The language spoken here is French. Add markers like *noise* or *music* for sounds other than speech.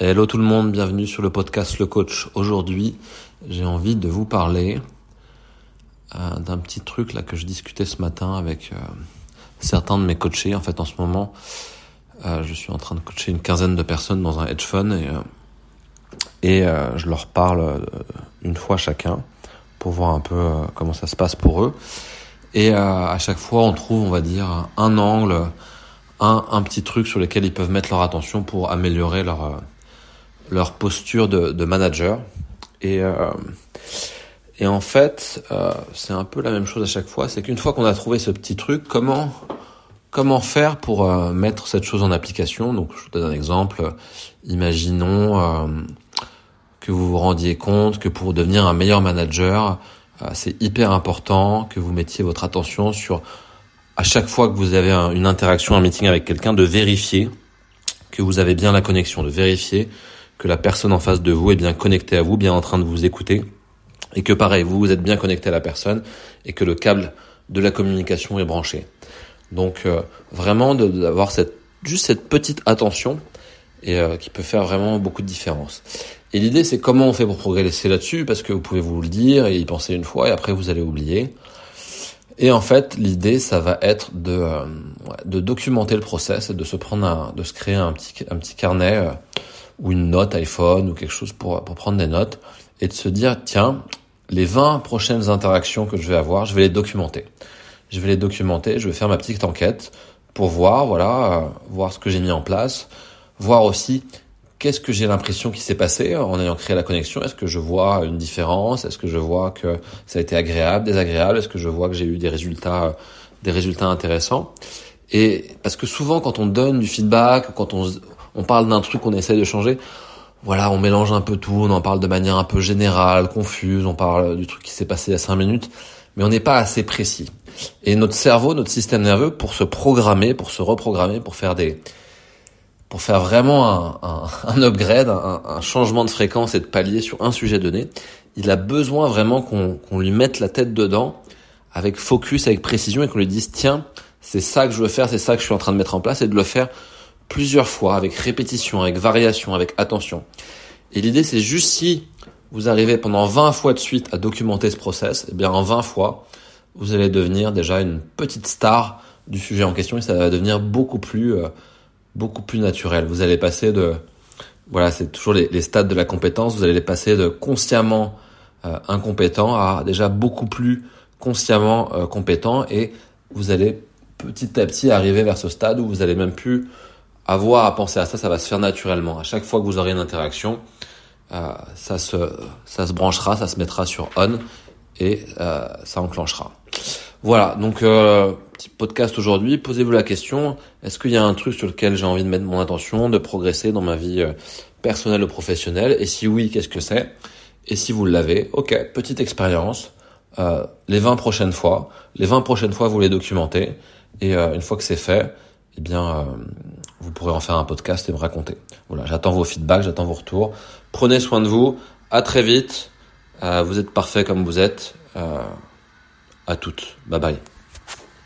Hello tout le monde, bienvenue sur le podcast Le Coach. Aujourd'hui, j'ai envie de vous parler euh, d'un petit truc là que je discutais ce matin avec euh, certains de mes coachés. En fait, en ce moment, euh, je suis en train de coacher une quinzaine de personnes dans un hedge fund et, je leur parle une fois chacun pour voir un peu comment ça se passe pour eux. Et à chaque fois, on trouve, on va dire, un angle, un petit truc sur lequel ils peuvent mettre leur attention pour améliorer leur leur posture de, manager. Et, euh, et en fait, euh, c'est un peu la même chose à chaque fois. C'est qu'une fois qu'on a trouvé ce petit truc, comment comment faire pour euh, mettre cette chose en application? Donc, je vous donne un exemple. Imaginons que vous vous rendiez compte que pour devenir un meilleur manager, c'est hyper important que vous mettiez votre attention sur à chaque fois que vous avez une interaction, un meeting avec quelqu'un, de vérifier que vous avez bien la connexion, de vérifier que la personne en face de vous est bien connectée à vous, bien en train de vous écouter, et que pareil, vous, vous êtes bien connecté à la personne, et que le câble de la communication est branché. Donc euh, vraiment d'avoir cette juste cette petite attention et euh, qui peut faire vraiment beaucoup de différence. Et l'idée c'est comment on fait pour progresser là-dessus parce que vous pouvez vous le dire et y penser une fois et après vous allez oublier. Et en fait, l'idée, ça va être de, euh, de documenter le process et de se prendre un, de se créer un petit, un petit carnet ou une note iPhone ou quelque chose pour, pour prendre des notes et de se dire, tiens, les 20 prochaines interactions que je vais avoir, je vais les documenter. Je vais les documenter, je vais faire ma petite enquête pour voir, voilà, euh, voir ce que j'ai mis en place, voir aussi qu'est-ce que j'ai l'impression qui s'est passé en ayant créé la connexion. Est-ce que je vois une différence? Est-ce que je vois que ça a été agréable, désagréable? Est-ce que je vois que j'ai eu des résultats, des résultats intéressants? Et parce que souvent, quand on donne du feedback, quand on, on parle d'un truc qu'on essaie de changer. Voilà, on mélange un peu tout, on en parle de manière un peu générale, confuse, on parle du truc qui s'est passé il y a cinq minutes, mais on n'est pas assez précis. Et notre cerveau, notre système nerveux, pour se programmer, pour se reprogrammer, pour faire des, pour faire vraiment un, *laughs* upgrade, un, changement de fréquence et de palier sur un sujet donné, il a besoin vraiment qu'on lui mette la tête dedans, avec focus, avec précision, et qu'on lui dise tiens, c'est ça que je veux faire, c'est ça que je suis en train de mettre en place, et de le faire plusieurs fois, avec répétition, avec variation, avec attention. Et l'idée, c'est juste si vous arrivez pendant 20 fois de suite à documenter ce process, eh bien en 20 fois, vous allez devenir déjà une petite star du sujet en question et ça va devenir beaucoup plus, euh, beaucoup plus naturel. Vous allez passer de, voilà, c'est toujours les, stades de la compétence. Vous allez passer de consciemment euh, incompétent à déjà beaucoup plus consciemment euh, compétent et vous allez petit à petit arriver vers ce stade où vous allez même plus avoir à penser à ça, ça va se faire naturellement. À chaque fois que vous aurez une interaction, euh, ça se ça se branchera, ça se mettra sur on et euh, ça enclenchera. Voilà, donc euh, petit podcast aujourd'hui. Posez-vous la question est-ce qu'il y a un truc sur lequel j'ai envie de mettre mon attention, de progresser dans ma vie euh, personnelle ou professionnelle? Et si oui, qu'est-ce que c'est? Et si vous l'avez, ok, petite expérience. Euh, les 20 prochaines fois, les 20 prochaines fois, vous les documentez. Et une fois que c'est fait, eh bien, vous pourrez en faire un podcast et me raconter. Voilà, j'attends vos feedbacks, j'attends vos retours. Prenez soin de vous. À très vite. Euh, vous êtes parfait comme vous êtes. Euh, à toutes. Bye bye.